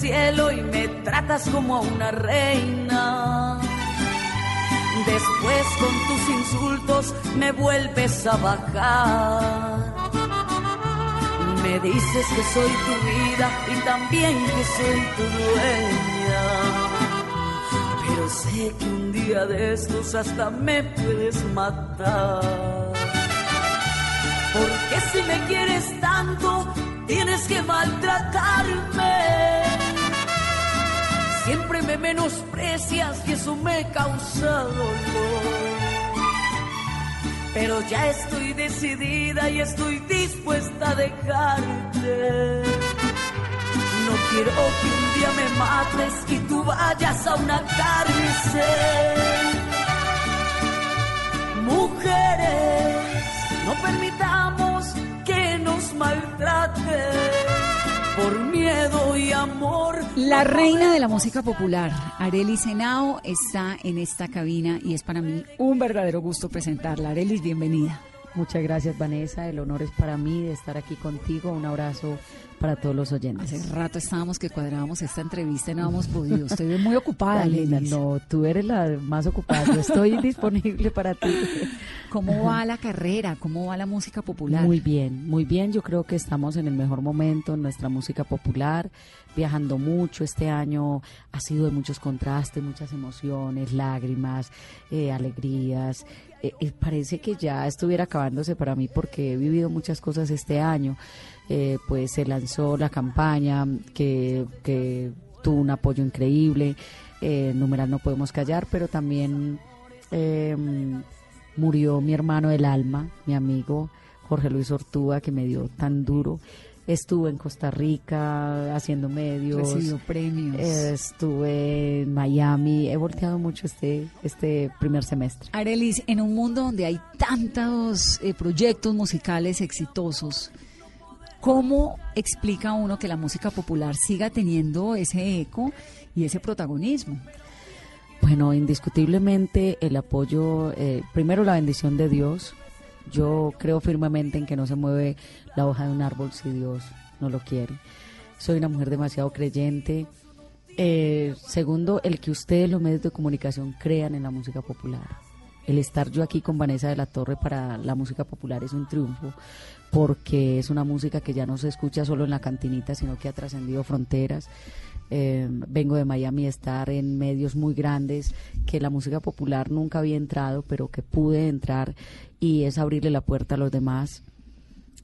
Cielo y me tratas como a una reina. Después con tus insultos me vuelves a bajar. Me dices que soy tu vida y también que soy tu dueña. Pero sé que un día de estos hasta me puedes matar. Porque si me quieres tanto, tienes que maltratarme. Siempre me menosprecias y eso me causa dolor. Pero ya estoy decidida y estoy dispuesta a dejarte. No quiero que un día me mates y tú vayas a una cárcel. Mujeres, no permitamos que nos maltraten por miedo y amor. La reina de la música popular, Arelis Henao, está en esta cabina y es para mí un verdadero gusto presentarla. Arelis, bienvenida. Muchas gracias Vanessa, el honor es para mí de estar aquí contigo. Un abrazo para todos los oyentes. Hace rato estábamos que cuadrábamos esta entrevista y no hemos podido. Estoy muy ocupada. Arelis. No, tú eres la más ocupada. Yo estoy disponible para ti. ¿Cómo va la carrera? ¿Cómo va la música popular? Muy bien, muy bien. Yo creo que estamos en el mejor momento en nuestra música popular, viajando mucho. Este año ha sido de muchos contrastes, muchas emociones, lágrimas, eh, alegrías. Eh, parece que ya estuviera acabándose para mí porque he vivido muchas cosas este año. Eh, pues se lanzó la campaña que, que tuvo un apoyo increíble. Eh, numeral no podemos callar, pero también eh, murió mi hermano del alma, mi amigo Jorge Luis Ortúa, que me dio tan duro. Estuve en Costa Rica haciendo medios. Recibió premios. eh, estuve en Miami. He volteado mucho este, este primer semestre. Arelis, en un mundo donde hay tantos eh, proyectos musicales exitosos, ¿cómo explica uno que la música popular siga teniendo ese eco y ese protagonismo? Bueno, indiscutiblemente el apoyo, eh, primero la bendición de Dios. Yo creo firmemente en que no se mueve la hoja de un árbol si Dios no lo quiere. Soy una mujer demasiado creyente. Eh, segundo, el que ustedes, los medios de comunicación, crean en la música popular. El estar yo aquí con Vanessa de la Torre para la música popular es un triunfo porque es una música que ya no se escucha solo en la cantinita, sino que ha trascendido fronteras. Eh, vengo de Miami estar en medios muy grandes que la música popular nunca había entrado, pero que pude entrar y es abrirle la puerta a los demás.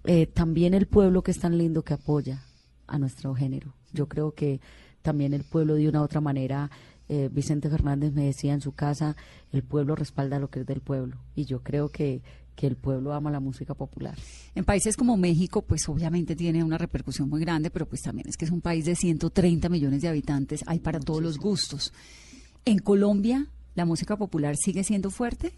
Eh, también el pueblo que es tan lindo que apoya a nuestro género. Yo creo que también el pueblo de una u otra manera, eh, Vicente Fernández me decía en su casa, el pueblo respalda lo que es del pueblo. Y yo creo que, que el pueblo ama la música popular. En países como México, pues obviamente tiene una repercusión muy grande, pero pues también es que es un país de 130 millones de habitantes, hay para todos los gustos. En Colombia, ¿la música popular sigue siendo fuerte?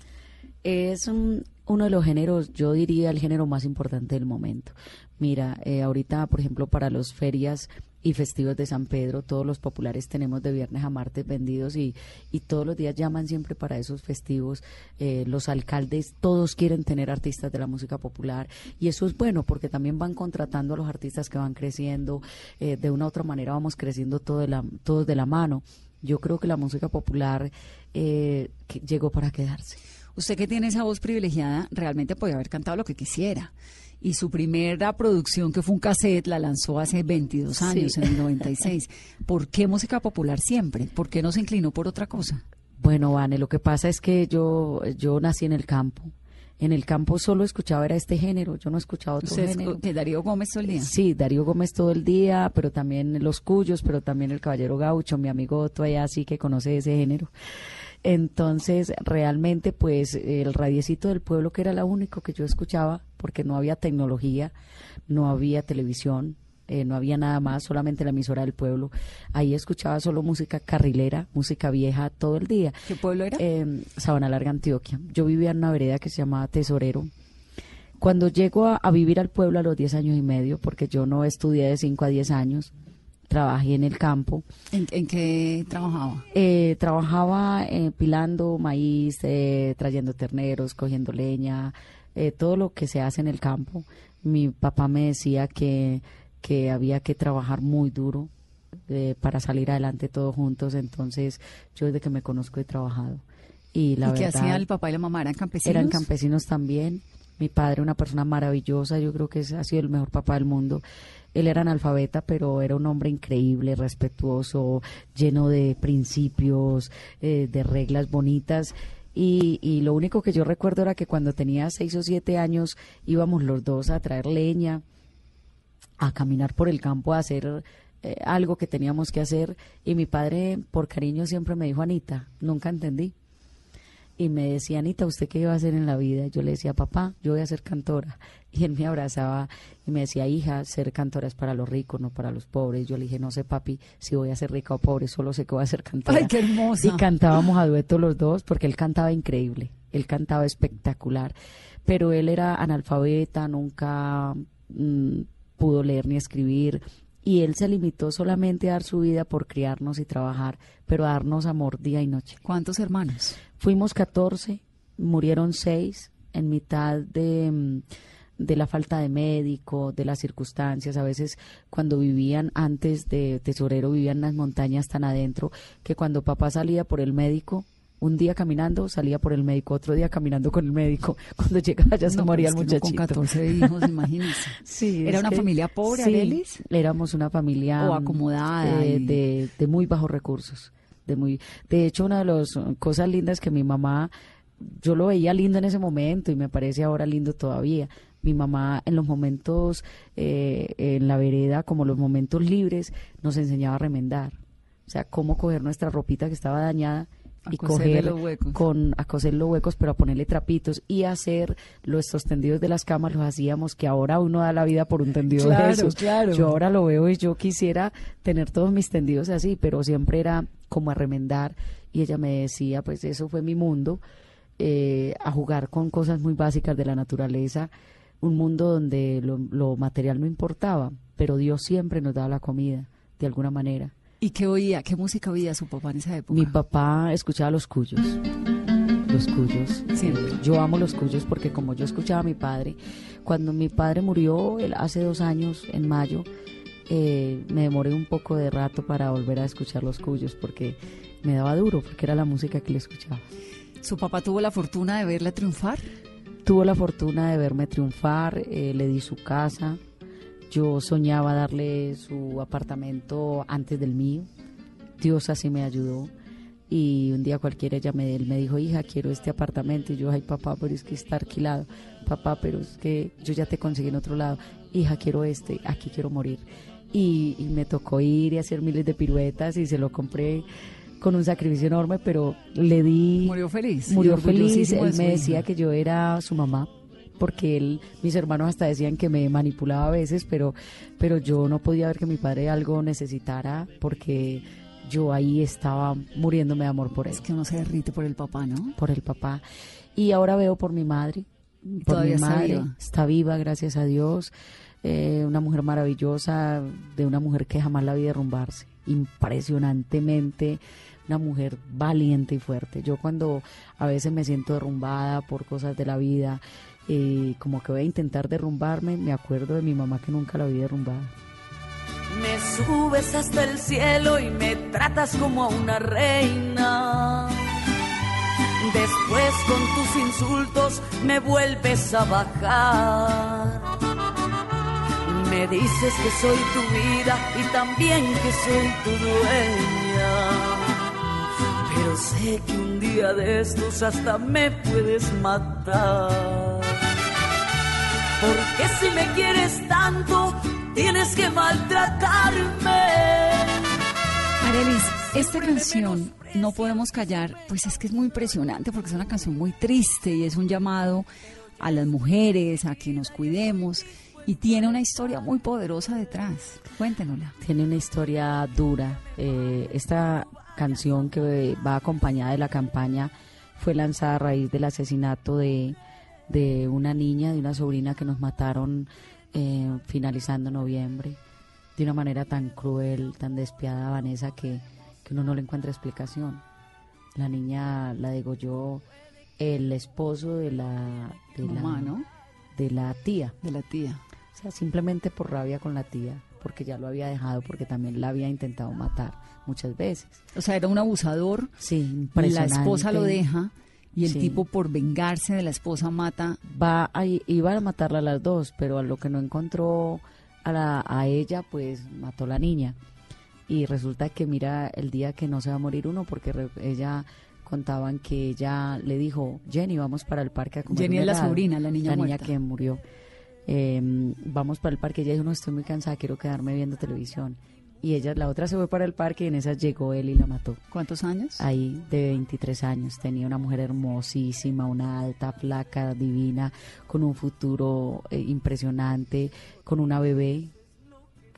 Es un- uno de los géneros, yo diría el género más importante del momento. Mira, eh, ahorita, por ejemplo, para los ferias y festivos de San Pedro, todos los populares tenemos de viernes a martes vendidos y, y todos los días llaman siempre para esos festivos. Eh, los alcaldes, todos quieren tener artistas de la música popular y eso es bueno porque también van contratando a los artistas que van creciendo. eh, de una u otra manera vamos creciendo de la, todos de la mano. Yo creo que la música popular eh, llegó para quedarse. Usted que tiene esa voz privilegiada, realmente podía haber cantado lo que quisiera. Y su primera producción, que fue un cassette, la lanzó hace 22 años, Sí. en el 96. ¿Por qué música popular siempre? ¿Por qué no se inclinó por otra cosa? Bueno, Vane, lo que pasa es que yo, yo nací en el campo. En el campo solo escuchaba era este género, yo no escuchaba otro Usted género. que Darío Gómez todo el día. Sí, Darío Gómez todo el día, pero también Los Cuyos, pero también el Caballero Gaucho, mi amigo Otto allá sí que conoce ese género. Entonces, realmente, pues, el radiecito del pueblo, que era lo único que yo escuchaba, porque no había tecnología, no había televisión, eh, no había nada más, solamente la emisora del pueblo. Ahí escuchaba solo música carrilera, música vieja todo el día. ¿Qué pueblo era? Eh, Sabana Larga, Antioquia. Yo vivía en una vereda que se llamaba Tesorero. Cuando llego a, a vivir al pueblo a los 10 años y medio, porque yo no estudié de 5 a 10 años, trabajé en el campo, ¿En, en qué trabajaba? eh, trabajaba eh, pilando maíz, eh, trayendo terneros, cogiendo leña, eh, todo lo que se hace en el campo. Mi papá me decía que, que había que trabajar muy duro eh, para salir adelante todos juntos, entonces yo desde que me conozco he trabajado. Y la ¿Y qué hacía el papá y la mamá? ¿Eran campesinos? eran campesinos también. Mi padre, una persona maravillosa, yo creo que ha sido el mejor papá del mundo. Él era analfabeta, pero era un hombre increíble, respetuoso, lleno de principios, eh, de reglas bonitas. Y, y lo único que yo recuerdo era que cuando tenía seis o siete años íbamos los dos a traer leña, a caminar por el campo, a hacer eh, algo que teníamos que hacer. Y mi padre, por cariño, siempre me dijo, Anita, nunca entendí. Y me decía, Anita, ¿usted qué iba a hacer en la vida? Yo le decía, papá, yo voy a ser cantora. Y él me abrazaba y me decía, hija, ser cantora es para los ricos, no para los pobres. Yo le dije, no sé, papi, si voy a ser rica o pobre, solo sé que voy a ser cantora. Ay, qué hermosa. Y cantábamos a dueto los dos porque él cantaba increíble, él cantaba espectacular, pero él era analfabeta, nunca mm, pudo leer ni escribir y él se limitó solamente a dar su vida por criarnos y trabajar, pero a darnos amor día y noche. ¿Cuántos hermanos? Fuimos 14, murieron 6 en mitad de, mm, de la falta de médico, de las circunstancias. A veces cuando vivían antes de tesorero, vivían en las montañas tan adentro que cuando papá salía por el médico, un día caminando, salía por el médico, otro día caminando con el médico. Cuando llegaba ya se No, moría el muchachito. Con 14 hijos, imagínense. Sí, ¿Era una que- familia pobre, sí, Arelis? éramos una familia O acomodada eh, y- de, de muy bajos recursos. De, muy, de hecho, una de las cosas lindas que mi mamá, yo lo veía lindo en ese momento y me parece ahora lindo todavía. Mi mamá en los momentos eh, en la vereda, como los momentos libres, nos enseñaba a remendar. O sea, cómo coger nuestra ropita que estaba dañada A y coger los huecos. con a coser los huecos pero a ponerle trapitos y hacer nuestros tendidos de las camas los hacíamos que ahora uno da la vida por un tendido Claro, de esos claro. yo ahora lo veo y yo quisiera tener todos mis tendidos así pero siempre era como a remendar y ella me decía pues eso fue mi mundo eh, a jugar con cosas muy básicas de la naturaleza un mundo donde lo, lo material no importaba pero Dios siempre nos daba la comida de alguna manera ¿Y qué oía? ¿Qué música oía su papá en esa época? mi papá escuchaba los cuyos. Los cuyos. Siempre. Eh, yo amo los cuyos porque como yo escuchaba a mi padre, cuando mi padre murió él, hace dos años, en mayo, eh, me demoré un poco de rato para volver a escuchar los cuyos porque me daba duro, porque era la música que le escuchaba. ¿Su papá tuvo la fortuna de verla triunfar? Tuvo la fortuna de verme triunfar, eh, le di su casa, yo soñaba darle su apartamento antes del mío, Dios así me ayudó y un día cualquiera ella me, él me dijo, hija, quiero este apartamento y yo, ay papá, pero es que está alquilado, papá, pero es que yo ya te conseguí en otro lado, hija, quiero este, aquí quiero morir. Y, y me tocó ir y hacer miles de piruetas y se lo compré con un sacrificio enorme, pero le di Murió feliz. murió feliz. Él me decía que yo era su mamá, porque él, mis hermanos hasta decían que me manipulaba a veces, pero, pero yo no podía ver que mi padre algo necesitara, porque yo ahí estaba muriéndome de amor por él, Es que uno se derrite por el papá, ¿no? por el papá. Y ahora veo por mi madre, por todavía mi está madre, viva. está viva, gracias a Dios. Eh, una mujer maravillosa, de una mujer que jamás la vi derrumbarse, impresionantemente, una mujer valiente y fuerte. Yo cuando a veces me siento derrumbada por cosas de la vida, eh, como que voy a intentar derrumbarme, me acuerdo de mi mamá que nunca la vi derrumbada. Me subes hasta el cielo y me tratas como a una reina. Después con tus insultos me vuelves a bajar. Me dices que soy tu vida y también que soy tu dueña. Pero sé que un día de estos hasta me puedes matar. Porque si me quieres tanto, tienes que maltratarme. Arelis, esta canción no podemos callar, pues es que es muy impresionante porque es una canción muy triste y es un llamado a las mujeres a que nos cuidemos y tiene una historia muy poderosa detrás. Cuéntenosla. Tiene una historia dura. Eh, esta canción que va acompañada de la campaña fue lanzada a raíz del asesinato de, de una niña, de una sobrina que nos mataron eh, finalizando noviembre de una manera tan cruel, tan despiadada, Vanessa, que, que uno no le encuentra explicación. La niña la degolló el esposo de la, de Mamá, la, ¿no? de la tía. De la tía. O sea, simplemente por rabia con la tía, porque ya lo había dejado, porque también la había intentado matar muchas veces. O sea, era un abusador. Sí, La impresionante. esposa lo deja y el Sí. tipo por vengarse de la esposa mata. Va a, iba a matarla a las dos, pero a lo que no encontró a, la, a ella, pues mató a la niña. Y resulta que mira el día que no se va a morir uno, porque re- ella contaban que ella le dijo, Jenny, vamos para el parque a comer Jenny es la helado". sobrina, la niña La niña que murió. Eh, vamos para el parque. Ella dijo, no, estoy muy cansada, quiero quedarme viendo televisión. Y ella, la otra se fue para el parque y en esas llegó él y la mató. ¿Cuántos años? Ahí de 23 años, tenía una mujer hermosísima, una alta, flaca, divina, con un futuro eh, impresionante, con una bebé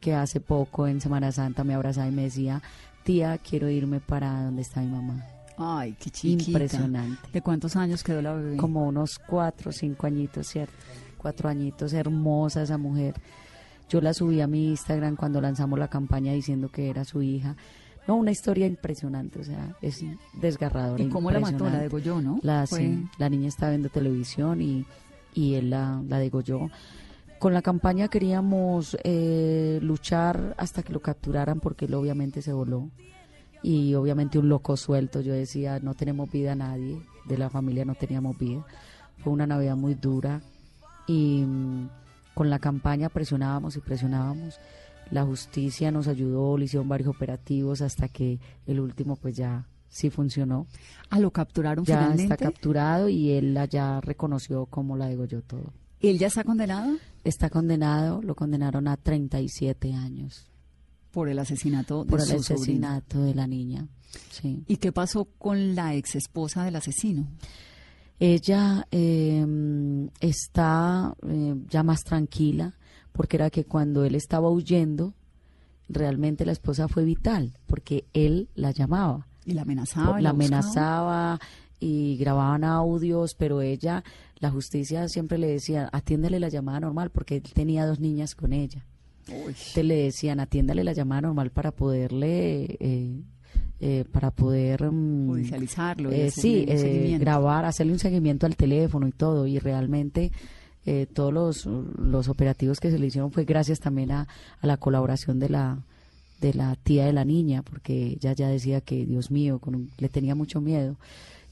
que hace poco en Semana Santa me abrazaba y me decía, tía, quiero irme para donde está mi mamá. Ay, qué chiquita. Impresionante. ¿De cuántos años quedó la bebé? Como unos cuatro cinco añitos, ¿cierto? Cuatro añitos, hermosa esa mujer. Yo la subí a mi Instagram cuando lanzamos la campaña diciendo que era su hija. No, una historia impresionante, o sea, es desgarradora. ¿Y cómo la mató? La degolló, ¿no? La, Fue- sí, la niña estaba viendo televisión y, y él la, la degolló. Con la campaña queríamos eh, luchar hasta que lo capturaran porque él obviamente se voló. Y obviamente un loco suelto. Yo decía, no tenemos vida nadie, de la familia no teníamos vida. Fue una Navidad muy dura y con la campaña presionábamos y presionábamos. La justicia nos ayudó, le hicieron varios operativos hasta que el último pues ya sí funcionó Ah, lo capturaron ya finalmente. está capturado y él la ya reconoció como la degolló todo. ¿Él ya está condenado? Está condenado, lo condenaron a 37 años Por el asesinato de por el su asesinato de la niña. Sí. ¿Y qué pasó con la ex esposa del asesino? Ella eh, está eh, ya más tranquila porque era que cuando él estaba huyendo, realmente la esposa fue vital porque él la llamaba. Y la amenazaba. y la buscaba? amenazaba y grababan audios, pero ella, la justicia siempre le decía, atiéndele la llamada normal, porque él tenía dos niñas con ella. Te le decían, atiéndale la llamada normal para poderle, eh, eh, para poder... Judicializarlo. y hacerle sí, eh, grabar, hacerle un seguimiento al teléfono y todo, y realmente eh, todos los, los operativos que se le hicieron fue gracias también a, a la colaboración de la de la tía de la niña, porque ella ya decía que, Dios mío, con un- le tenía mucho miedo.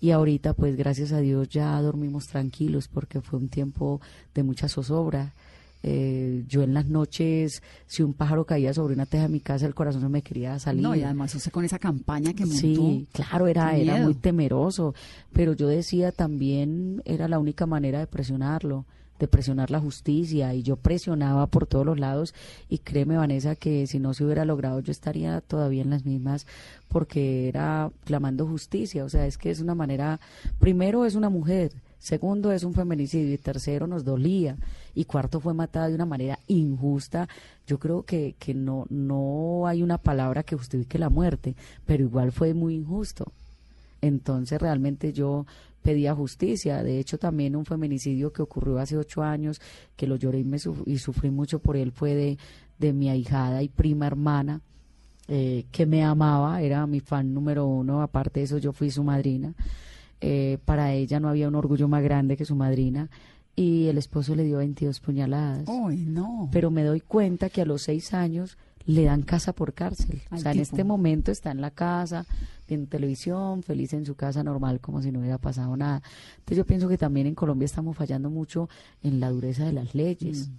Y ahorita, pues gracias a Dios, ya dormimos tranquilos, porque fue un tiempo de mucha zozobra. Eh, yo en las noches, si un pájaro caía sobre una teja de mi casa, el corazón se me quería salir. No, y además usted con esa campaña que montó. Sí, claro, era, era muy temeroso, pero yo decía también era la única manera de presionarlo, de presionar la justicia y yo presionaba por todos los lados y créeme Vanessa que si no se hubiera logrado yo estaría todavía en las mismas porque era clamando justicia, o sea, es que es una manera, primero es una mujer, segundo es un feminicidio y tercero nos dolía y cuarto fue matada de una manera injusta. Yo creo que, que no, no hay una palabra que justifique la muerte, pero igual fue muy injusto. Entonces realmente yo pedía justicia. De hecho, también un feminicidio que ocurrió hace ocho años, que lo lloré y, me y sufrí mucho por él, fue de, de mi ahijada y prima hermana, eh, que me amaba, era mi fan número uno. Aparte de eso, yo fui su madrina. Eh, para ella no había un orgullo más grande que su madrina. Y el esposo le dio 22 puñaladas. Ay, no. Pero me doy cuenta que a los seis años le dan casa por cárcel. Al o sea, en este momento está en la casa, viendo televisión, feliz en su casa normal, como si no hubiera pasado nada. Entonces yo pienso que también en Colombia estamos fallando mucho en la dureza de las leyes.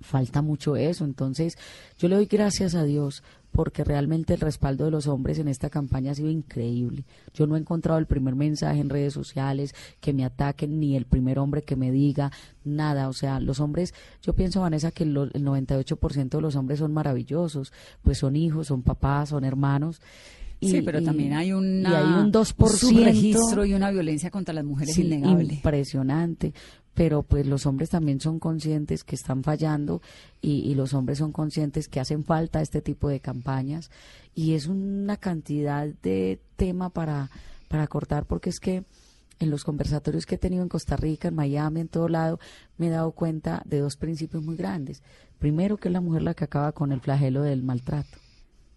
Falta mucho eso. Entonces yo le doy gracias a Dios porque realmente el respaldo de los hombres en esta campaña ha sido increíble. Yo no he encontrado el primer mensaje en redes sociales que me ataquen, ni el primer hombre que me diga nada. O sea, los hombres, yo pienso, Vanessa, que lo- el 98% de los hombres son maravillosos, pues son hijos, son papás, son hermanos. Y- sí, pero y- también hay, una, y hay un 2%. subregistro y una violencia contra las mujeres Sí, innegable. impresionante. Pero pues los hombres también son conscientes que están fallando y, y los hombres son conscientes que hacen falta este tipo de campañas y es una cantidad de tema para, para cortar porque es que en los conversatorios que he tenido en Costa Rica, en Miami, en todo lado, me he dado cuenta de dos principios muy grandes. Primero, que es la mujer la que acaba con el flagelo del maltrato.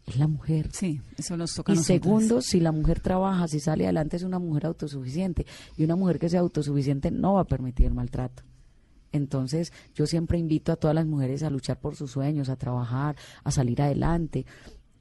Es la mujer. Sí, eso nos toca Y segundo, si la mujer trabaja, si sale adelante, es una mujer autosuficiente. Y una mujer que sea autosuficiente no va a permitir el maltrato. Entonces, yo siempre invito a todas las mujeres a luchar por sus sueños, a trabajar, a salir adelante.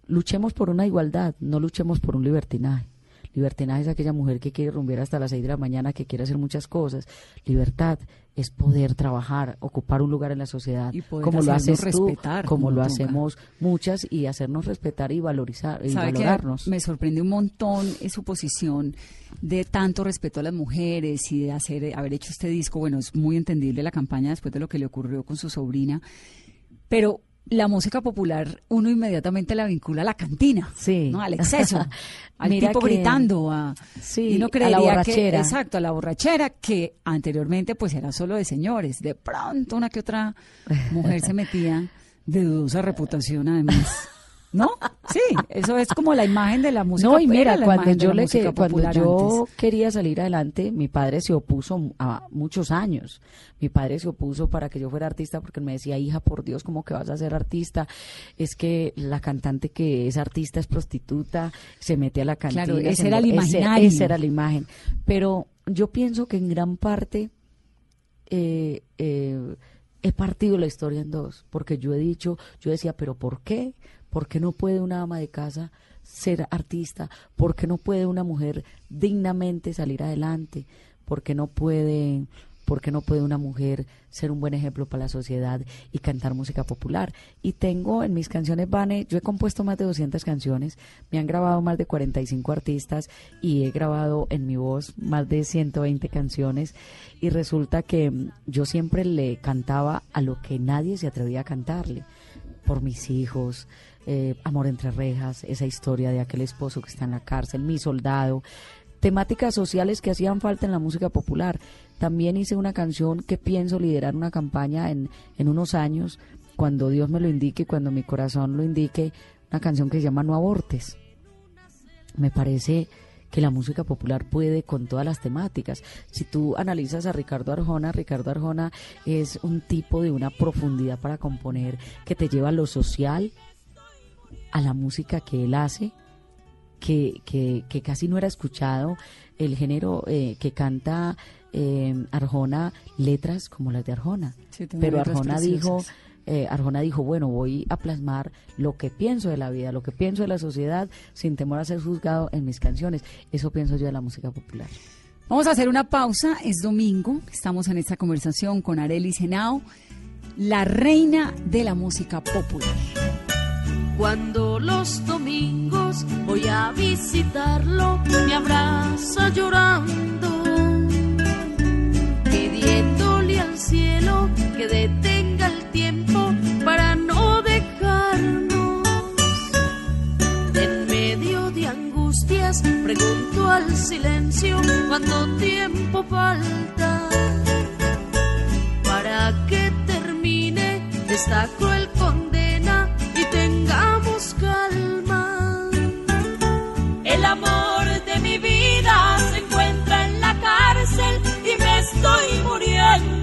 Luchemos por una igualdad, no luchemos por un libertinaje. Libertinaje es aquella mujer que quiere rumbear hasta las 6 de la mañana, que quiere hacer muchas cosas. Libertad es poder trabajar, ocupar un lugar en la sociedad, Y poder como lo haces tú, respetar, como como lo hacemos muchas, y hacernos respetar y valorizar y ¿Sabe que valorarnos. me sorprende un montón su posición de tanto respeto a las mujeres y de hacer haber hecho este disco. Bueno, es muy entendible la campaña después de lo que le ocurrió con su sobrina, pero la música popular uno inmediatamente la vincula a la cantina, Sí. ¿no? al exceso, al Mira tipo que- gritando, a, Sí, y uno a la creería que borrachera. exacto, a la borrachera que anteriormente pues era solo de señores, de pronto una que otra mujer se metía de dudosa reputación además. ¿No? Sí, eso es como la imagen de la música No, y mira, cuando yo le que, cuando yo antes. quería salir adelante, mi padre se opuso a muchos años. Mi padre se opuso para que yo fuera artista porque me decía, hija, por Dios, ¿cómo que vas a ser artista? Es que la cantante que es artista es prostituta, se mete a la cantina. Claro, ese se era el ese- imaginario. esa era la imagen. Pero yo pienso que en gran parte eh, eh, he partido la historia en dos, porque yo he dicho, yo decía, pero ¿por qué? ¿Por qué no puede una ama de casa ser artista? ¿Por qué no puede una mujer dignamente salir adelante? ¿Por qué no puede, por qué no puede una mujer ser un buen ejemplo para la sociedad y cantar música popular? Y tengo en mis canciones, Vane, yo he compuesto más de 200 canciones, me han grabado más de 45 artistas y he grabado en mi voz más de 120 canciones y resulta que yo siempre le cantaba a lo que nadie se atrevía a cantarle por mis hijos, eh, Amor entre rejas, esa historia de aquel esposo que está en la cárcel, mi soldado, temáticas sociales que hacían falta en la música popular. También hice una canción que pienso liderar una campaña en, en unos años, cuando Dios me lo indique, cuando mi corazón lo indique, una canción que se llama No abortes. Me parece que la música popular puede con todas las temáticas. Si tú analizas a Ricardo Arjona, Ricardo Arjona es un tipo de una profundidad para componer que te lleva a lo social, a la música que él hace, que, que, que casi no era escuchado, el género eh, que canta eh, Arjona, letras como las de Arjona. Sí, Pero Arjona dijo, eh, Arjona dijo, bueno, voy a plasmar lo que pienso de la vida, lo que pienso de la sociedad, sin temor a ser juzgado en mis canciones. Eso pienso yo de la música popular. Vamos a hacer una pausa, es domingo, estamos en esta conversación con Arely Senao, la reina de la música popular. Cuando los domingos voy a visitarlo, me abraza llorando, pidiéndole al cielo que detenga el tiempo para no dejarnos. En medio de angustias, pregunto al silencio cuánto tiempo falta para que termine esta cruel condena El amor de mi vida se encuentra en la cárcel y me estoy muriendo.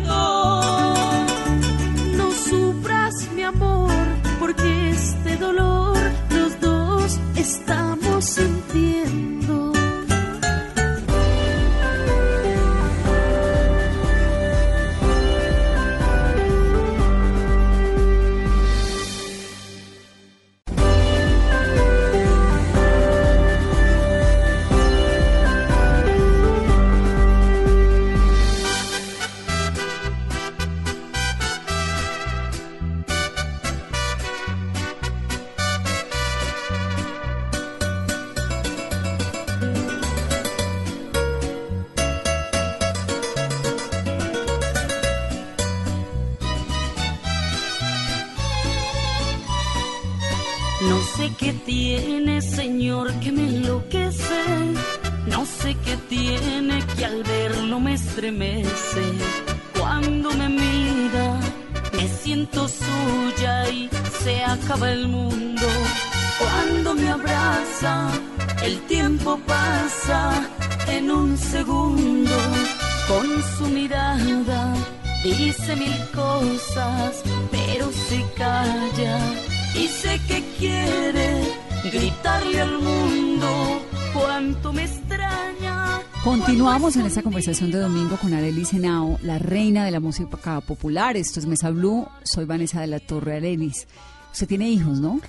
Conversación de domingo con Arely Senao, la reina de la música popular. Esto es Mesa Blue. Soy Vanessa de la Torre Arelis. Usted tiene hijos, ¿no?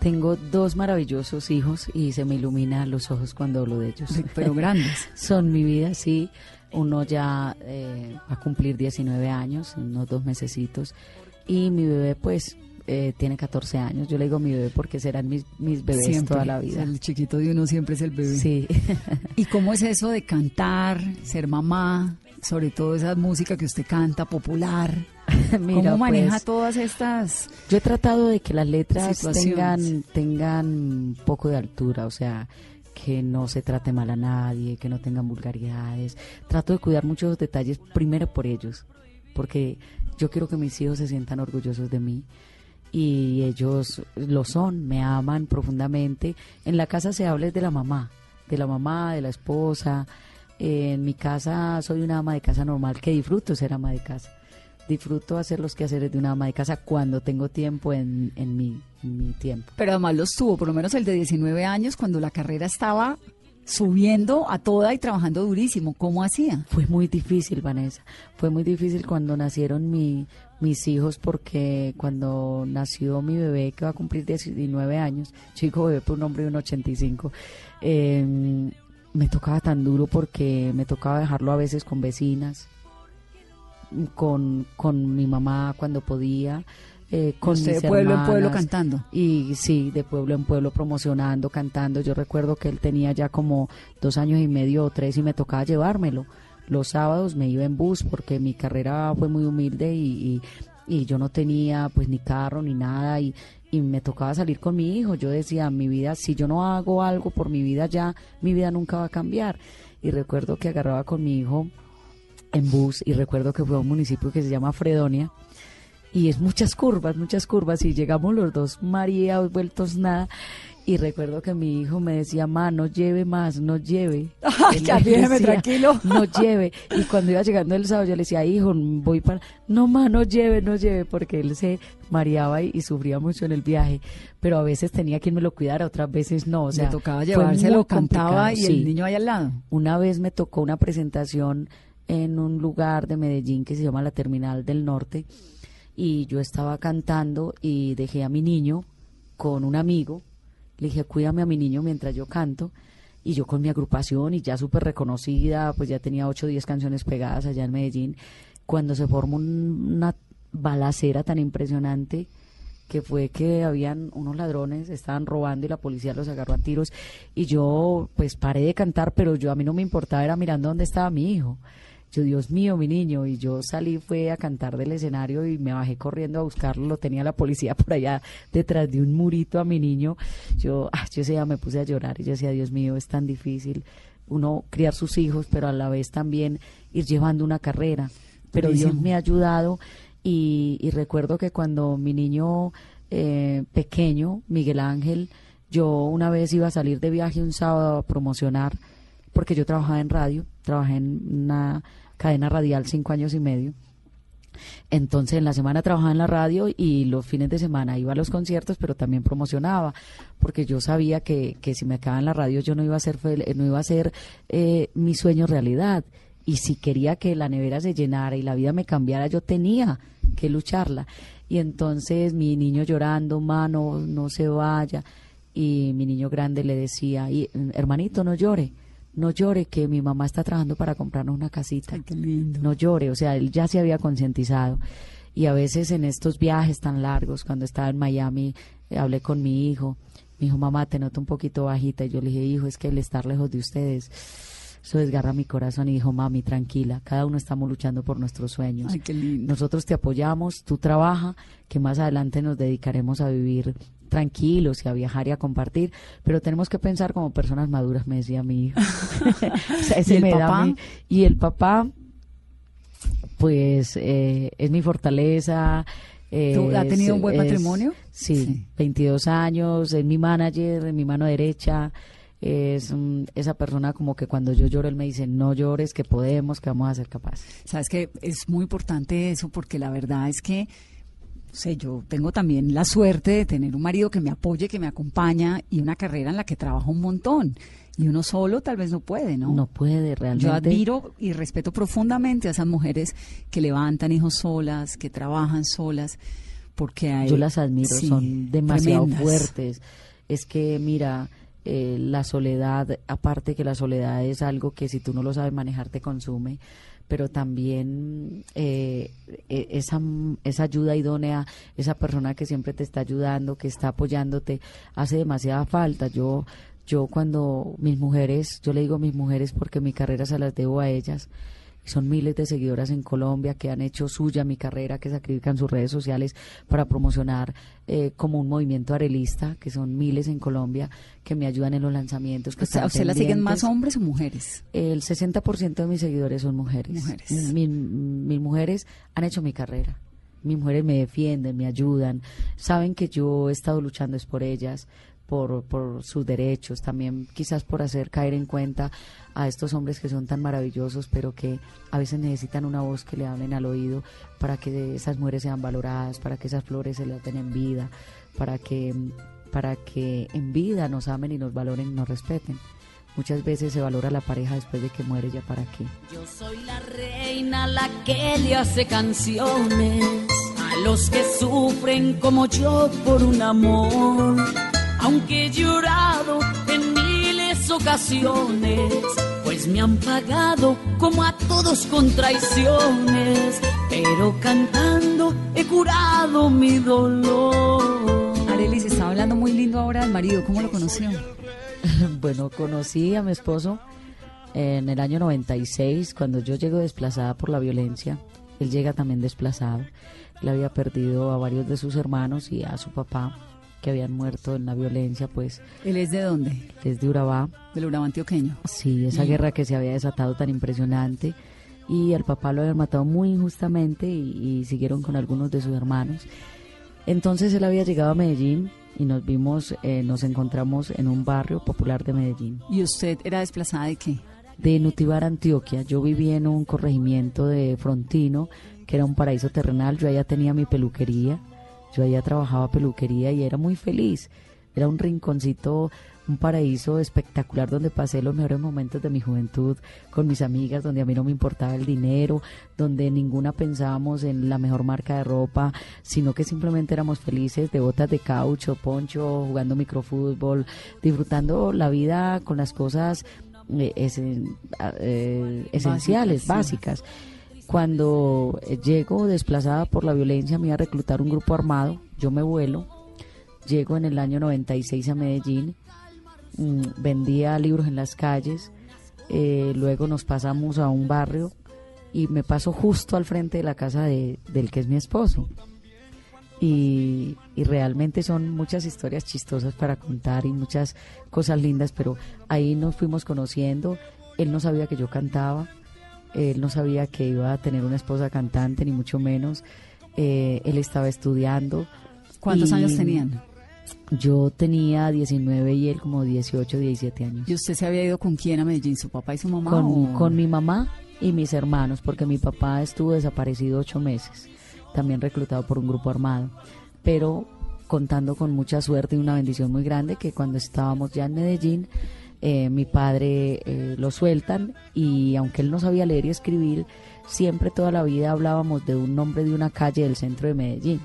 Tengo dos maravillosos hijos y se me iluminan los ojos cuando hablo de ellos. Pero grandes. Son mi vida, sí. Uno ya eh, va a cumplir 19 años, en unos dos mesecitos. Y mi bebé, pues, eh, tiene 14 años. Yo le digo mi bebé porque serán mis, mis bebés Siempre. toda la vida. El chiquito de uno siempre es el bebé. Sí. ¿Y cómo es eso de cantar, ser mamá, sobre todo esa música que usted canta, popular? Mira, ¿Cómo maneja pues, todas estas? Yo he tratado de que las letras tengan, tengan un poco de altura, o sea, que no se trate mal a nadie, que no tengan vulgaridades. Trato de cuidar muchos detalles, primero por ellos, porque yo quiero que mis hijos se sientan orgullosos de mí y ellos lo son, me aman profundamente. En la casa se habla de la mamá, de la mamá, de la esposa. En mi casa soy una ama de casa normal que disfruto ser ama de casa. Disfruto hacer los quehaceres de una ama de casa cuando tengo tiempo en, en, mi, en mi tiempo. Pero además los tuvo, por lo menos el de 19 años, cuando la carrera estaba subiendo a toda y trabajando durísimo. ¿Cómo hacía? Fue muy difícil, Vanessa. Fue muy difícil cuando nacieron mi, mis hijos porque cuando nació mi bebé, que va a cumplir 19 años, chico bebé por un hombre de un 85, eh, me tocaba tan duro porque me tocaba dejarlo a veces con vecinas, con, con mi mamá cuando podía. Eh, con Usted mis de pueblo en pueblo cantando. Y sí, de pueblo en pueblo promocionando, cantando. Yo recuerdo que él tenía ya como dos años y medio o tres y me tocaba llevármelo. Los sábados me iba en bus porque mi carrera fue muy humilde y, y, yo no tenía pues ni carro ni nada y, y me tocaba salir con mi hijo. Yo decía, mi vida, si yo no hago algo por mi vida ya, mi vida nunca va a cambiar. Y recuerdo que agarraba con mi hijo en bus y recuerdo que fue a un municipio que se llama Fredonia y es muchas curvas, muchas curvas y llegamos los dos mareados, vueltos nada y recuerdo que mi hijo me decía, ma, no lleve más, no lleve. Ay, ya me déjeme tranquilo. No lleve. Y cuando iba llegando el sábado yo le decía, hijo, voy para... No, ma, no lleve, no lleve, porque él se mareaba y, y sufría mucho en el viaje. Pero a veces tenía quien me lo cuidara, otras veces no. O sea, Le tocaba llevárselo, cantaba y el niño ahí al lado. Una vez me tocó una presentación en un lugar de Medellín que se llama la Terminal del Norte y yo estaba cantando y dejé a mi niño con un amigo. Le dije, cuídame a mi niño mientras yo canto. Y yo con mi agrupación y ya súper reconocida, pues ya tenía 8 o 10 canciones pegadas allá en Medellín. Cuando se formó un- una balacera tan impresionante que fue que habían unos ladrones, estaban robando y la policía los agarró a tiros y yo pues paré de cantar, pero yo a mí no me importaba, era mirando dónde estaba mi hijo. Yo, Dios mío, mi niño, y yo salí, fue a cantar del escenario y me bajé corriendo a buscarlo, lo tenía la policía por allá detrás de un murito a mi niño. Yo, ah, yo ese día me puse a llorar y yo decía, Dios mío, es tan difícil uno criar sus hijos, pero a la vez también ir llevando una carrera. Pero Dios me ha ayudado y, y recuerdo que cuando mi niño eh, pequeño, Miguel Ángel, yo una vez iba a salir de viaje un sábado a promocionar, porque yo trabajaba en radio, trabajé en una cadena radial cinco años y medio. Entonces en la semana trabajaba en la radio y los fines de semana iba a los conciertos, pero también promocionaba, porque yo sabía que, que si me quedaba en la radio yo no iba a hacer, fel- no iba a hacer eh, mi sueño realidad. Y si quería que la nevera se llenara y la vida me cambiara, yo tenía que lucharla. Y entonces mi niño llorando, mano, no se vaya. Y mi niño grande le decía, "Y, hermanito, no llore, no llore, que mi mamá está trabajando para comprarnos una casita Ay, qué lindo. no llore, o sea, él ya se había concientizado. Y a veces en estos viajes tan largos, cuando estaba en Miami, eh, hablé con mi hijo. Me dijo, mamá, te noto un poquito bajita. Y yo le dije, hijo, es que el estar lejos de ustedes, eso desgarra mi corazón. Y dijo, mami, tranquila, cada uno estamos luchando por nuestros sueños. Ay, qué lindo. Nosotros te apoyamos, tú trabaja, que más adelante nos dedicaremos a vivir tranquilos y a viajar y a compartir, pero tenemos que pensar como personas maduras, me decía mi hijo. O sea, ese ¿Y el me da papá? mi- y el papá, pues eh, es mi fortaleza. ¿Tú- ha es- tenido un buen es- matrimonio? Sí, Sí. 22 años, es mi manager, es mi mano derecha. Es mm, esa persona como que cuando yo lloro, él me dice, no llores, que podemos, que vamos a ser capaces. Sabes que es muy importante eso porque la verdad es que, sé, yo tengo también la suerte de tener un marido que me apoye, que me acompaña y una carrera en la que trabajo un montón. Y uno solo tal vez no puede, ¿no? No puede realmente. Yo admiro y respeto profundamente a esas mujeres que levantan hijos solas, que trabajan solas, porque hay, Yo las admiro, sí, son demasiado tremendas. fuertes. Es que, mira, eh, la soledad, aparte que la soledad es algo que si tú no lo sabes manejar te consume, pero también eh, e- esa, esa ayuda idónea, esa persona que siempre te está ayudando, que está apoyándote, hace demasiada falta. Yo, yo cuando mis mujeres, yo le digo mis mujeres porque mi carrera se las debo a ellas, son miles de seguidoras en Colombia que han hecho suya mi carrera, que sacrifican sus redes sociales para promocionar eh, como un movimiento arelista, que son miles en Colombia, que me ayudan en los lanzamientos. Que O sea, ¿a están usted la siguen más hombres o mujeres? El 60% de mis seguidores son mujeres. Mujeres. Mi- mis mujeres han hecho mi carrera. Mis mujeres me defienden, me ayudan. Saben que yo he estado luchando es por ellas, por, por sus derechos, también quizás por hacer caer en cuenta a estos hombres que son tan maravillosos, pero que a veces necesitan una voz que le hablen al oído para que esas mujeres sean valoradas, para que esas flores se las den en vida, para que, para que en vida nos amen y nos valoren y nos respeten. Muchas veces se valora la pareja después de que muere ya para qué. Yo soy la reina, la que le hace canciones a los que sufren como yo por un amor. Aunque he llorado en miles ocasiones, pues me han pagado como a todos con traiciones. Pero cantando he curado mi dolor. Arelis estaba hablando muy lindo ahora del marido. ¿Cómo lo conoció? Bueno, conocí a mi esposo en el año 96, cuando yo llego desplazada por la violencia. Él llega también desplazado. Él había perdido a varios de sus hermanos y a su papá, que habían muerto en la violencia, pues ¿Él es de dónde? desde Urabá. Del Urabá antioqueño. Sí, esa guerra que se había desatado tan impresionante. Y al papá lo habían matado muy injustamente y, y siguieron con algunos de sus hermanos. Entonces él había llegado a Medellín y nos vimos, eh, nos encontramos en un barrio popular de Medellín. ¿Y usted era desplazada de qué? de Nutivar, Antioquia. Yo viví en un corregimiento de Frontino, que era un paraíso terrenal. Yo allá tenía mi peluquería, yo allá trabajaba peluquería y era muy feliz. Era un rinconcito, un paraíso espectacular donde pasé los mejores momentos de mi juventud con mis amigas, donde a mí no me importaba el dinero, donde ninguna pensábamos en la mejor marca de ropa, sino que simplemente éramos felices de botas de caucho, poncho, jugando microfútbol, disfrutando la vida con las cosas eh, esen- a- eh, esenciales, básicas. Cuando eh, llego desplazada por la violencia, me iba a reclutar un grupo armado, yo me vuelo, llego en el año 96 a Medellín, mm, vendía libros en las calles, eh, luego nos pasamos a un barrio y me paso justo al frente de la casa de, del que es mi esposo. Y, y realmente son muchas historias chistosas para contar y muchas cosas lindas, pero ahí nos fuimos conociendo. Él no sabía que yo cantaba, él no sabía que iba a tener una esposa cantante, ni mucho menos. Eh, él estaba estudiando. ¿Cuántos años tenían? Yo tenía 19 y él como 18, 17 años. ¿Y usted se había ido con quién a Medellín? ¿Su papá y su mamá? con, o- con mi mamá y mis hermanos, porque mi papá estuvo desaparecido ocho meses, también reclutado por un grupo armado, pero contando con mucha suerte y una bendición muy grande que cuando estábamos ya en Medellín, eh, mi padre eh, lo sueltan y aunque él no sabía leer y escribir, siempre toda la vida hablábamos de un nombre de una calle del centro de Medellín,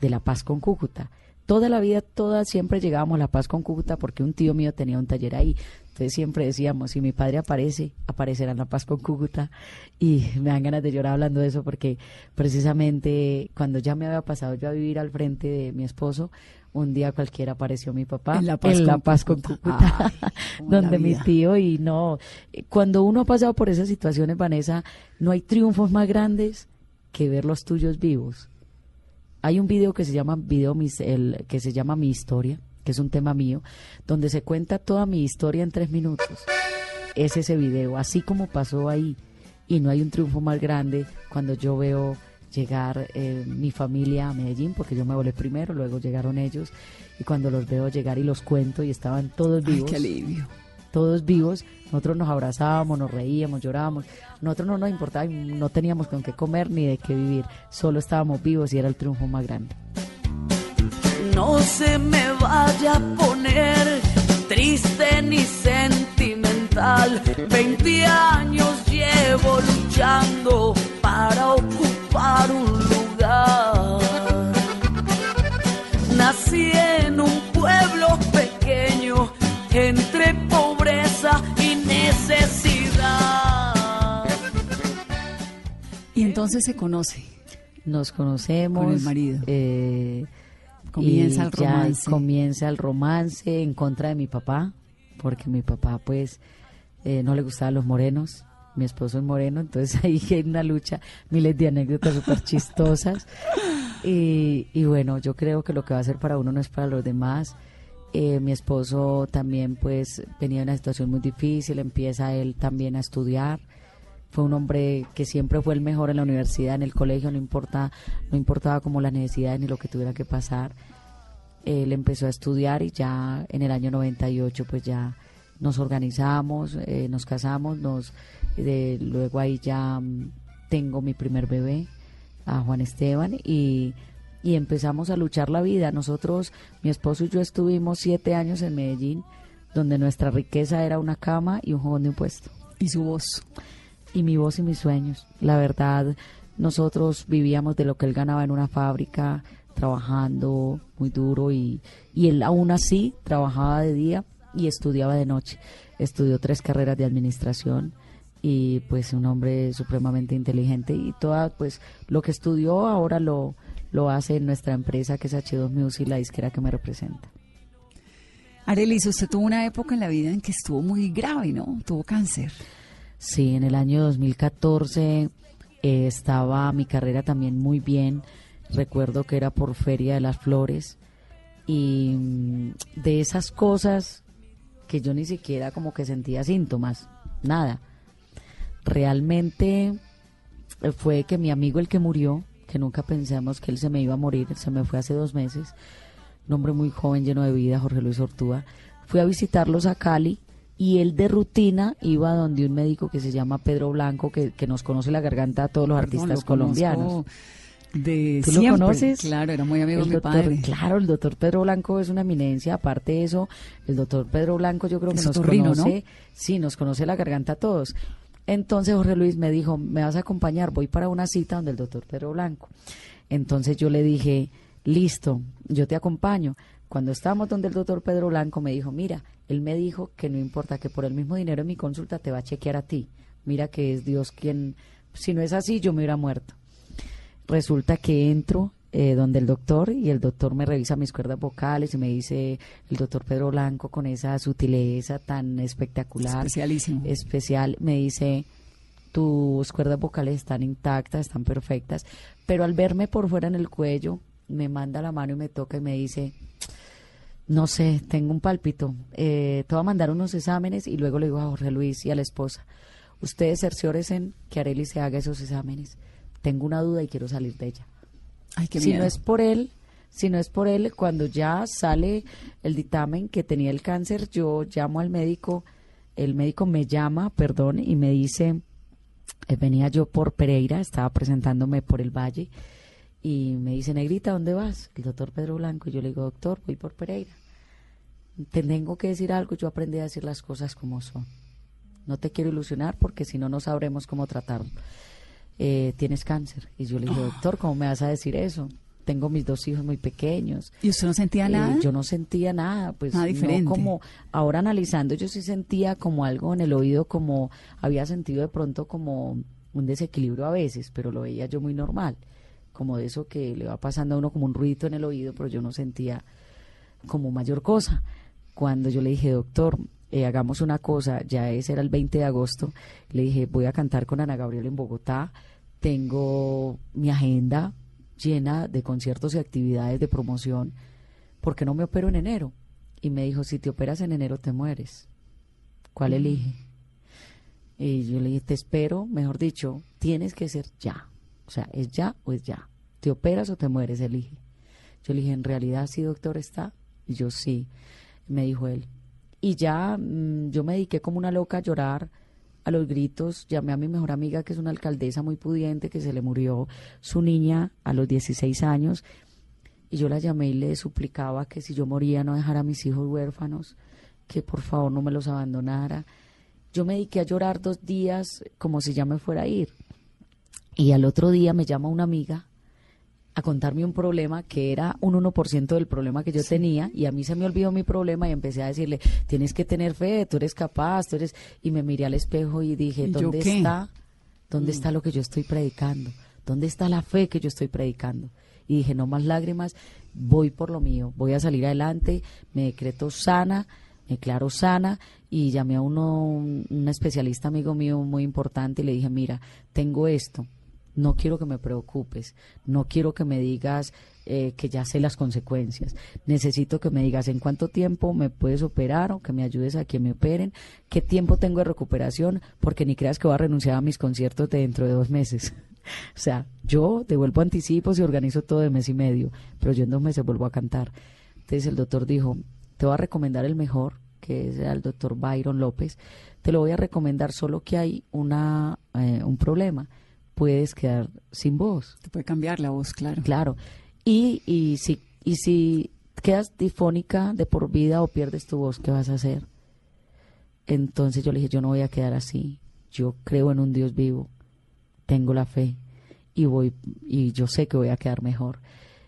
de La Paz con Cúcuta. Toda la vida, toda, siempre llegábamos a La Paz con Cúcuta porque un tío mío tenía un taller ahí. Entonces siempre decíamos, si mi padre aparece, aparecerá en La Paz con Cúcuta. Y me dan ganas de llorar hablando de eso porque precisamente cuando ya me había pasado yo a vivir al frente de mi esposo, un día cualquiera apareció mi papá En La Paz con Paz con Cúcuta. Ay, donde mi tío y no, cuando uno ha pasado por esas situaciones, Vanessa, no hay triunfos más grandes que ver los tuyos vivos Hay un video que se llama video mis, el, que se llama Mi historia, que es un tema mío, donde se cuenta toda mi historia en tres minutos. Es ese video, así como pasó ahí. Y no hay un triunfo más grande cuando yo veo llegar eh, mi familia a Medellín, porque yo me volé primero, luego llegaron ellos, y cuando los veo llegar y los cuento y estaban todos Ay, vivos qué alivio. todos vivos, nosotros nos abrazábamos, nos reíamos, llorábamos, nosotros no nos importaba, no teníamos con qué comer ni de qué vivir, solo estábamos vivos y era el triunfo más grande. No se me vaya a poner triste ni sentimental. 20 años llevo luchando para ocupar un lugar. Nací en un pueblo pequeño entre pobreza y necesidad. Y entonces se conoce. Nos conocemos. Con el marido. eh, Comienza y el ya romance. comienza el romance en contra de mi papá, porque mi papá pues eh, no le gustaban los morenos. Mi esposo es moreno, entonces ahí hay una lucha, miles de anécdotas súper chistosas. Y, bueno, yo creo que lo que va a ser para uno no es para los demás. Eh, mi esposo también pues venía de una situación muy difícil, empieza él también a estudiar. Fue un hombre que siempre fue el mejor en la universidad, en el colegio, no importa, no importaba como las necesidades ni lo que tuviera que pasar. Él empezó a estudiar y ya en el año 98 pues ya nos organizamos, eh, nos casamos, nos de- luego ahí ya mm, tengo mi primer bebé, a Juan Esteban, y, y empezamos a luchar la vida. Nosotros, mi esposo y yo estuvimos siete años en Medellín, donde nuestra riqueza era una cama y un jugón de un puesto Y su voz. y mi voz y mis sueños. La verdad, nosotros vivíamos de lo que él ganaba en una fábrica, trabajando muy duro y, y él aún así trabajaba de día y estudiaba de noche. Estudió tres carreras de administración y pues un hombre supremamente inteligente y toda pues lo que estudió ahora lo, lo hace en nuestra empresa que es H2 Music, la disquera que me representa. Arelis, usted tuvo una época en la vida en que estuvo muy grave, ¿no? Tuvo cáncer. Sí, en el año 2014 eh, estaba mi carrera también muy bien. Recuerdo que era por Feria de las Flores y mm, de esas cosas que yo ni siquiera como que sentía síntomas, nada. Realmente eh, fue que mi amigo el que murió, que nunca pensamos que él se me iba a morir, se me fue hace dos meses, un hombre muy joven, lleno de vida, Jorge Luis Ortúa. Fui a visitarlos a Cali y él de rutina iba donde un médico que se llama Pedro Blanco, que, que nos conoce la garganta a todos los Perdón, artistas lo colombianos. De ¿Tú lo conoces? Claro, era muy amigo El de mi doctor- padre. Claro, el doctor Pedro Blanco es una eminencia. Aparte de eso, el doctor Pedro Blanco yo creo que Es nos conoce. Sí, nos conoce la garganta a todos. Entonces Jorge Luis me dijo, me vas a acompañar, voy para una cita donde el doctor Pedro Blanco. Entonces yo le dije, listo, yo te acompaño. Cuando estábamos donde el doctor Pedro Blanco me dijo, mira, él me dijo que no importa, que por el mismo dinero en mi consulta te va a chequear a ti. Mira que es Dios quien, si no es así, yo me hubiera muerto. Resulta que entro eh, donde el doctor y el doctor me revisa mis cuerdas vocales y me dice el doctor Pedro Blanco con esa sutileza tan espectacular, Especialísimo. especial, me dice tus cuerdas vocales están intactas, están perfectas, pero al verme por fuera en el cuello, me manda la mano y me toca y me dice, no sé, tengo un pálpito, eh, te voy a mandar unos exámenes y luego le digo a Jorge Luis y a la esposa, ustedes cercioren que Arely se haga esos exámenes, tengo una duda y quiero salir de ella Ay, qué si miedo. no es por él, si no es por él, cuando ya sale el dictamen que tenía el cáncer, yo llamo al médico, el médico me llama, perdón, y me dice, eh, venía yo por Pereira, estaba presentándome por el Valle, y me dice, Negrita, ¿dónde vas? El doctor Pedro Blanco, y yo le digo, doctor, voy por Pereira. Te tengo que decir algo, yo aprendí a decir las cosas como son. No te quiero ilusionar porque si no, no sabremos cómo tratarlo eh, tienes cáncer. Y yo le dije, doctor, ¿cómo me vas a decir eso? Tengo mis dos hijos muy pequeños. ¿Y usted no sentía Eh, nada? yo no sentía nada, pues Nada no diferente. como ahora analizando yo sí sentía como algo en el oído, como había sentido de pronto como un desequilibrio a veces, pero lo veía yo muy normal, como de eso que le va pasando a uno como un ruido en el oído, pero yo no sentía como mayor cosa. Cuando yo le dije, doctor, eh, hagamos una cosa, ya ese era el 20 de agosto, le dije, voy a cantar con Ana Gabriela en Bogotá, tengo mi agenda llena de conciertos y actividades de promoción, ¿por qué no me opero en enero? Y me dijo, si te operas en enero te mueres. ¿Cuál elige? Y yo le dije, te espero, mejor dicho, tienes que ser ya. O sea, es ya o es ya. ¿Te operas o te mueres? Elige. Yo le dije, ¿en realidad sí, doctor, está? Y yo sí. Me dijo él. Y ya mm, yo me dediqué como una loca a llorar, a los gritos. Llamé a mi mejor amiga, que es una alcaldesa muy pudiente, que se le murió su niña a los 16 años. Y yo la llamé y le suplicaba que si yo moría no dejara a mis hijos huérfanos, que por favor no me los abandonara. Yo me dediqué a llorar dos días como si ya me fuera a ir. Y al otro día me llama una amiga a contarme un problema que era un 1% del problema que yo tenía y a mí se me olvidó mi problema y empecé a decirle, tienes que tener fe, tú eres capaz, tú eres... Y me miré al espejo y dije, ¿Y yo ¿dónde está? ¿Dónde está lo que yo estoy predicando? ¿Dónde está la fe que yo estoy predicando? Y dije, no más lágrimas, voy por lo mío, voy a salir adelante, me decreto sana, me declaro sana y llamé a uno, un, un especialista amigo mío muy importante y le dije, mira, tengo esto, no quiero que me preocupes, no quiero que me digas eh, que ya sé las consecuencias. Necesito que me digas en cuánto tiempo me puedes operar o que me ayudes a que me operen, qué tiempo tengo de recuperación, porque ni creas que voy a renunciar a mis conciertos de dentro de dos meses. o sea, yo devuelvo anticipos y organizo todo de mes y medio, pero yo en dos meses vuelvo a cantar. Entonces el doctor dijo, te voy a recomendar el mejor, que es el doctor Byron López, te lo voy a recomendar solo que hay una, eh, un problema puedes quedar sin voz. Te puede cambiar la voz, claro. Claro. Y, y, si, y si quedas difónica de por vida o pierdes tu voz, ¿qué vas a hacer? Entonces yo le dije, yo no voy a quedar así. Yo creo en un Dios vivo. Tengo la fe. Y voy, y yo sé que voy a quedar mejor.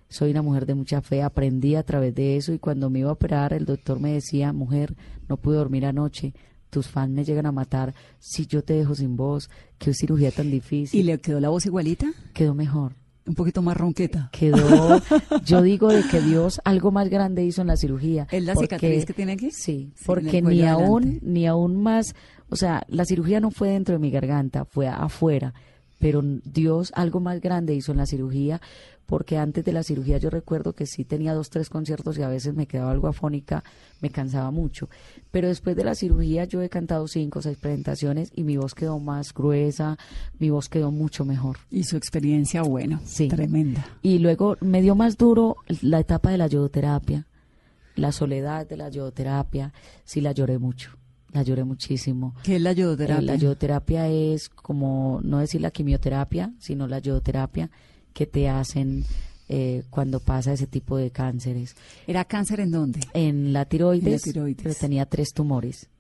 Soy una mujer de mucha fe, aprendí a través de eso y cuando me iba a operar el doctor me decía, mujer, no pude dormir anoche, tus fans me llegan a matar si yo te dejo sin voz, qué cirugía tan difícil. ¿Y le quedó la voz igualita? Quedó mejor. Un poquito más ronqueta. Quedó, yo digo de que Dios algo más grande hizo en la cirugía. ¿Es la porque- cicatriz que tiene aquí? Sí, porque ni aún, adelante. ni aún más, o sea, la cirugía no fue dentro de mi garganta, fue afuera, pero Dios algo más grande hizo en la cirugía, porque antes de la cirugía yo recuerdo que sí tenía dos, tres conciertos y a veces me quedaba algo afónica, me cansaba mucho, pero después de la cirugía yo he cantado cinco o seis presentaciones y mi voz quedó más gruesa, mi voz quedó mucho mejor. Y su experiencia, bueno, Sí. tremenda. Y luego me dio más duro la etapa de la yodoterapia, la soledad de la yodoterapia, sí la lloré mucho, la lloré muchísimo. ¿Qué es la Eh, yodoterapia? la yodoterapia es como, no decir la quimioterapia, sino la yodoterapia que te hacen eh, cuando pasa ese tipo de cánceres. ¿Era cáncer en dónde? En la tiroides, En la tiroides. pero tenía tres tumores.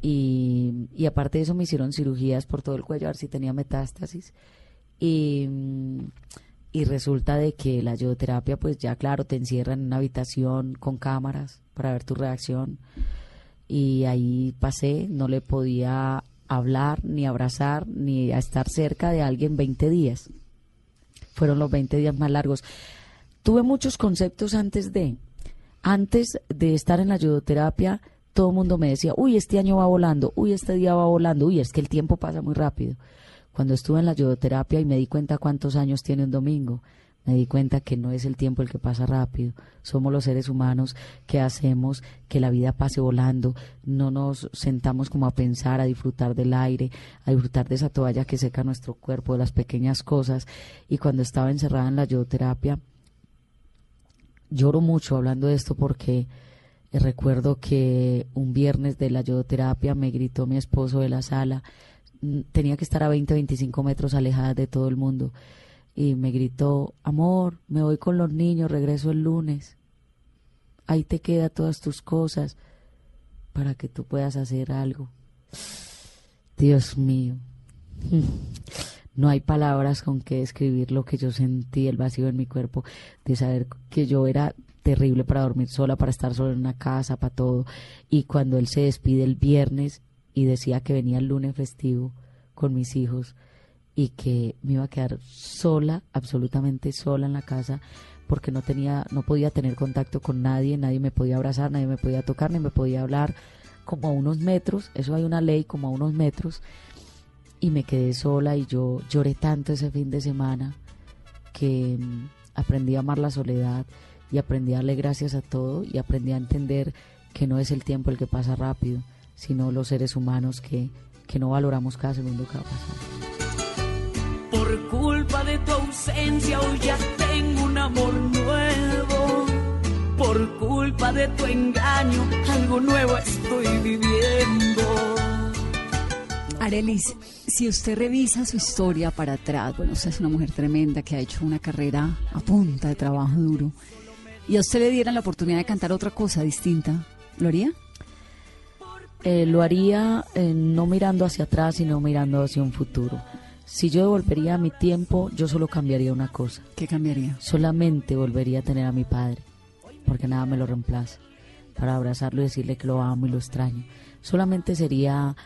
Y, y aparte de eso me hicieron cirugías por todo el cuello a ver si tenía metástasis. Y, y resulta de que la yodoterapia, pues ya claro, te encierran en una habitación con cámaras para ver tu reacción. Y ahí pasé, no le podía hablar, ni abrazar, ni a estar cerca de alguien 20 días. Fueron los 20 días más largos. Tuve muchos conceptos antes de, antes de estar en la yodoterapia, todo el mundo me decía, uy, este año va volando, uy, este día va volando, uy, es que el tiempo pasa muy rápido. Cuando estuve en la yodoterapia y me di cuenta cuántos años tiene un domingo, me di cuenta que no es el tiempo el que pasa rápido. Somos los seres humanos que hacemos que la vida pase volando. No nos sentamos como a pensar, a disfrutar del aire, a disfrutar de esa toalla que seca nuestro cuerpo, de las pequeñas cosas. Y cuando estaba encerrada en la yodoterapia, lloro mucho hablando de esto porque eh, recuerdo que un viernes de la yodoterapia me gritó mi esposo de la sala, mm, tenía que estar a 20, 25 metros alejada de todo el mundo, y me gritó, amor, me voy con los niños, regreso el lunes, ahí te queda todas tus cosas para que tú puedas hacer algo. Dios mío. No hay palabras con que describir lo que yo sentí, el vacío en mi cuerpo, de saber que yo era terrible para dormir sola, para estar sola en una casa, para todo. Y cuando él se despide el viernes y decía que venía el lunes festivo con mis hijos y que me iba a quedar sola, absolutamente sola en la casa, porque no tenía, no podía tener contacto con nadie, nadie me podía abrazar, nadie me podía tocar, ni me podía hablar, como a unos metros, eso hay una ley, como a unos metros, y me quedé sola y yo lloré tanto ese fin de semana que, aprendí a amar la soledad y aprendí a darle gracias a todo y aprendí a entender que no es el tiempo el que pasa rápido, sino los seres humanos que, que no valoramos cada segundo que va pasando. Por culpa de tu ausencia hoy ya tengo un amor nuevo. Por culpa de tu engaño algo nuevo estoy viviendo. Arelis, si usted revisa su historia para atrás, bueno, usted es una mujer tremenda que ha hecho una carrera a punta de trabajo duro, y a usted le dieran la oportunidad de cantar otra cosa distinta, ¿lo haría? Eh, lo haría eh, no mirando hacia atrás, sino mirando hacia un futuro. Si yo devolvería mi tiempo, yo solo cambiaría una cosa. ¿Qué cambiaría? Solamente volvería a tener a mi padre, porque nada me lo reemplaza, para abrazarlo y decirle que lo amo y lo extraño. Solamente sería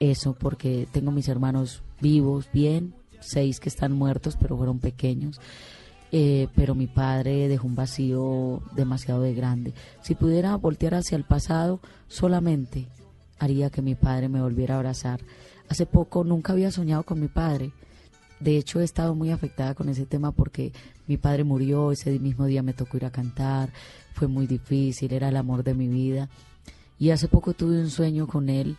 eso, porque tengo mis hermanos vivos, bien, seis que están muertos, pero fueron pequeños. Eh, pero mi padre dejó un vacío demasiado de grande. Si pudiera voltear hacia el pasado, solamente haría que mi padre me volviera a abrazar. Hace poco nunca había soñado con mi padre. De hecho, he estado muy afectada con ese tema porque mi padre murió, ese mismo día me tocó ir a cantar, fue muy difícil, era el amor de mi vida. Y hace poco tuve un sueño con él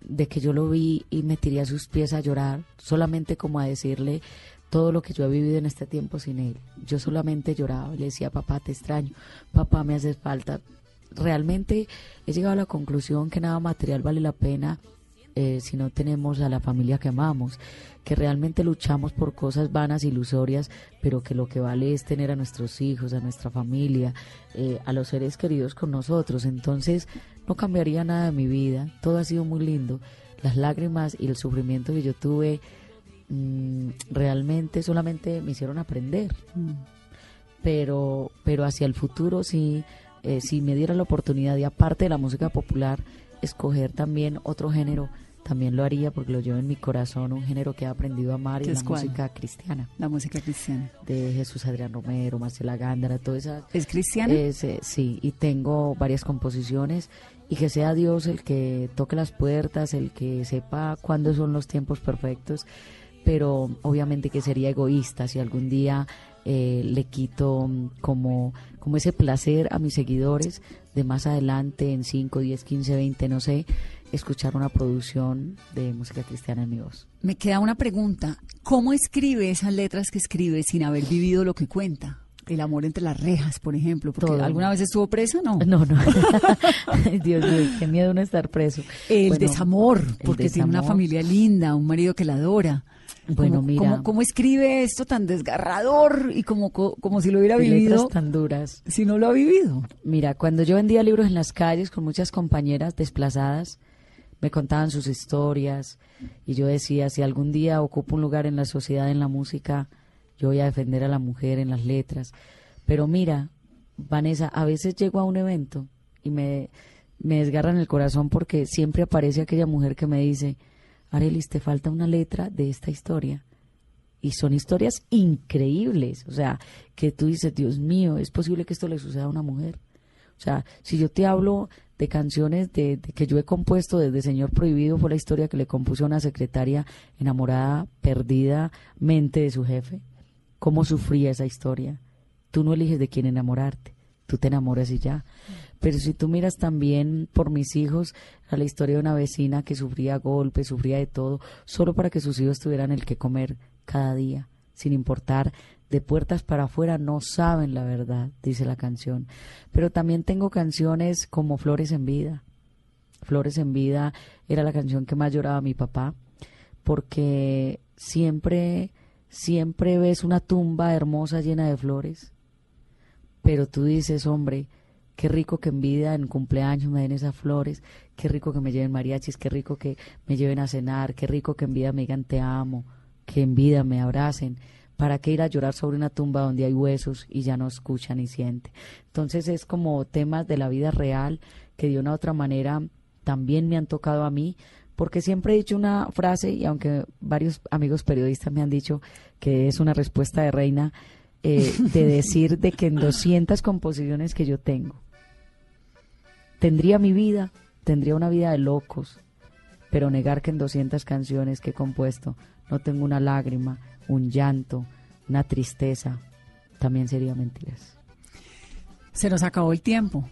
de que yo lo vi y me tiré a sus pies a llorar, solamente como a decirle todo lo que yo he vivido en este tiempo sin él. Yo solamente lloraba, le decía, papá, te extraño, papá, me haces falta. Realmente he llegado a la conclusión que nada material vale la pena eh, si no tenemos a la familia que amamos, que realmente luchamos por cosas vanas, ilusorias, pero que lo que vale es tener a nuestros hijos, a nuestra familia, eh, a los seres queridos con nosotros. Entonces no cambiaría nada de mi vida, todo ha sido muy lindo. Las lágrimas y el sufrimiento que yo tuve mm, realmente solamente me hicieron aprender. Pero, pero hacia el futuro sí, eh, si me diera la oportunidad y aparte de la música popular, escoger también otro género, también lo haría porque lo llevo en mi corazón, un género que he aprendido a amar y ¿Qué la es cuál? música cristiana. La música cristiana. De Jesús Adrián Romero, Marcela Gándara, toda esa ¿Es cristiana? es, eh, sí, y tengo varias composiciones y que sea Dios el que toque las puertas, el que sepa cuándo son los tiempos perfectos, pero obviamente que sería egoísta si algún día eh, le quito mm, como, como ese placer a mis seguidores de más adelante, en 5, 10, 15, 20, no sé, escuchar una producción de música cristiana en mi voz. Me queda una pregunta. ¿Cómo escribe esas letras que escribe sin haber vivido lo que cuenta? El amor entre las rejas, por ejemplo. Porque Todo. ¿Alguna vez estuvo presa? No. No, no. Dios mío, qué miedo no estar preso. El Bueno, desamor, el porque tiene una familia linda, un marido que la adora. Bueno, ¿Cómo- mira. ¿cómo, cómo escribe esto tan desgarrador y como, co- como si lo hubiera vivido letras tan duras. si no lo ha vivido? Mira, cuando yo vendía libros en las calles con muchas compañeras desplazadas, me contaban sus historias y yo decía, si algún día ocupo un lugar en la sociedad, en la música, yo voy a defender a la mujer en las letras. Pero mira, Vanessa, a veces llego a un evento y me, me desgarran el corazón porque siempre aparece aquella mujer que me dice, Arelis, te falta una letra de esta historia y son historias increíbles, o sea, que tú dices, Dios mío, es posible que esto le suceda a una mujer. O sea, si yo te hablo de canciones de, que yo he compuesto desde Señor Prohibido, fue la historia que le compuse a una secretaria enamorada, perdida, mente de su jefe. ¿Cómo sufría esa historia? Tú no eliges de quién enamorarte, tú te enamoras y ya. Pero si tú miras también por mis hijos a la historia de una vecina que sufría golpes, sufría de todo, solo para que sus hijos tuvieran el que comer cada día, sin importar de puertas para afuera, no saben la verdad, dice la canción. Pero también tengo canciones como Flores en Vida. Flores en Vida era la canción que más lloraba mi papá, porque siempre, siempre ves una tumba hermosa llena de flores, pero tú dices, hombre, qué rico que en vida, en cumpleaños me den esas flores, qué rico que me lleven mariachis, qué rico que me lleven a cenar, qué rico que en vida me digan te amo, que en vida me abracen. ¿Para qué ir a llorar sobre una tumba donde hay huesos y ya no escucha ni siente? Entonces es como temas de la vida real que de una u otra manera también me han tocado a mí, porque siempre he dicho una frase y aunque varios amigos periodistas me han dicho que es una respuesta de reina, eh, de decir de que en 200 composiciones que yo tengo, tendría mi vida, tendría una vida de locos, pero negar que en 200 canciones que he compuesto no tengo una lágrima, un llanto, una tristeza, también sería mentiras. Se nos acabó el tiempo.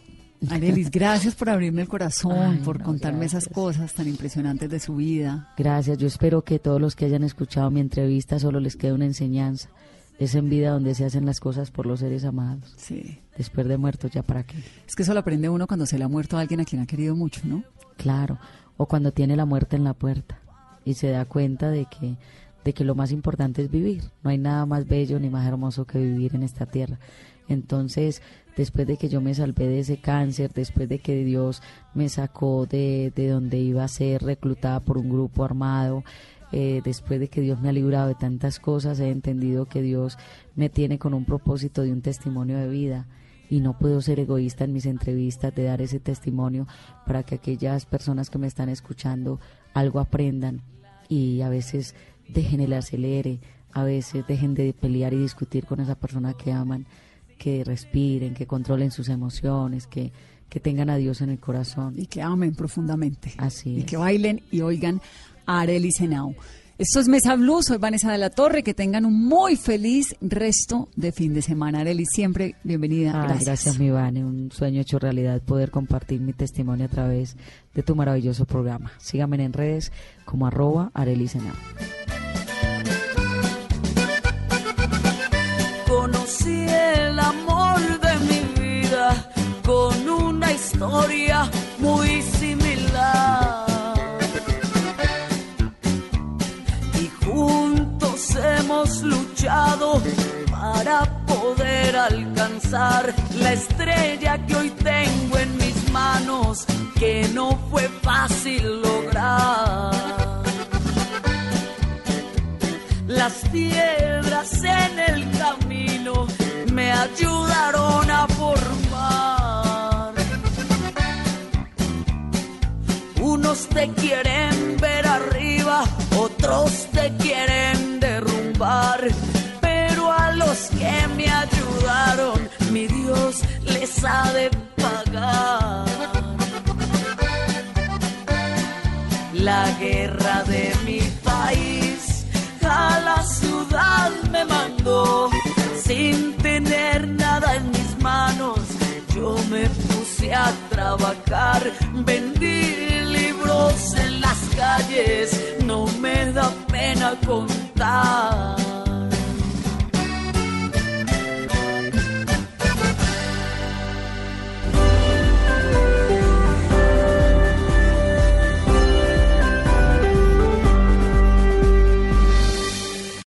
Arelis, gracias por abrirme el corazón, Ay, por no, contarme esas cosas tan impresionantes de su vida. Gracias, yo espero que todos los que hayan escuchado mi entrevista solo les quede una enseñanza. Es en vida donde se hacen las cosas por los seres amados. Sí. Después de muertos, ¿ya para qué? Es que eso lo aprende uno cuando se le ha muerto a alguien a quien ha querido mucho, ¿no? Claro, o cuando tiene la muerte en la puerta y se da cuenta de que, de que lo más importante es vivir. No hay nada más bello ni más hermoso que vivir en esta tierra. Entonces, después de que yo me salvé de ese cáncer, después de que Dios me sacó de, de donde iba a ser reclutada por un grupo armado, eh, después de que Dios me ha librado de tantas cosas, he entendido que Dios me tiene con un propósito de un testimonio de vida y no puedo ser egoísta en mis entrevistas de dar ese testimonio para que aquellas personas que me están escuchando algo aprendan y a veces dejen el acelere, a veces dejen de pelear y discutir con esa persona que aman, que respiren, que controlen sus emociones, que, que tengan a Dios en el corazón. Y que amen profundamente. Así Y es. que bailen y oigan a Arelis Henao. Esto es Mesa Blue, soy Vanessa de la Torre, que tengan un muy feliz resto de fin de semana. Arelis, siempre bienvenida. Ay, gracias. gracias, mi Vane. Un sueño hecho realidad poder compartir mi testimonio a través de tu maravilloso programa. Síganme en redes como arroba. Conocí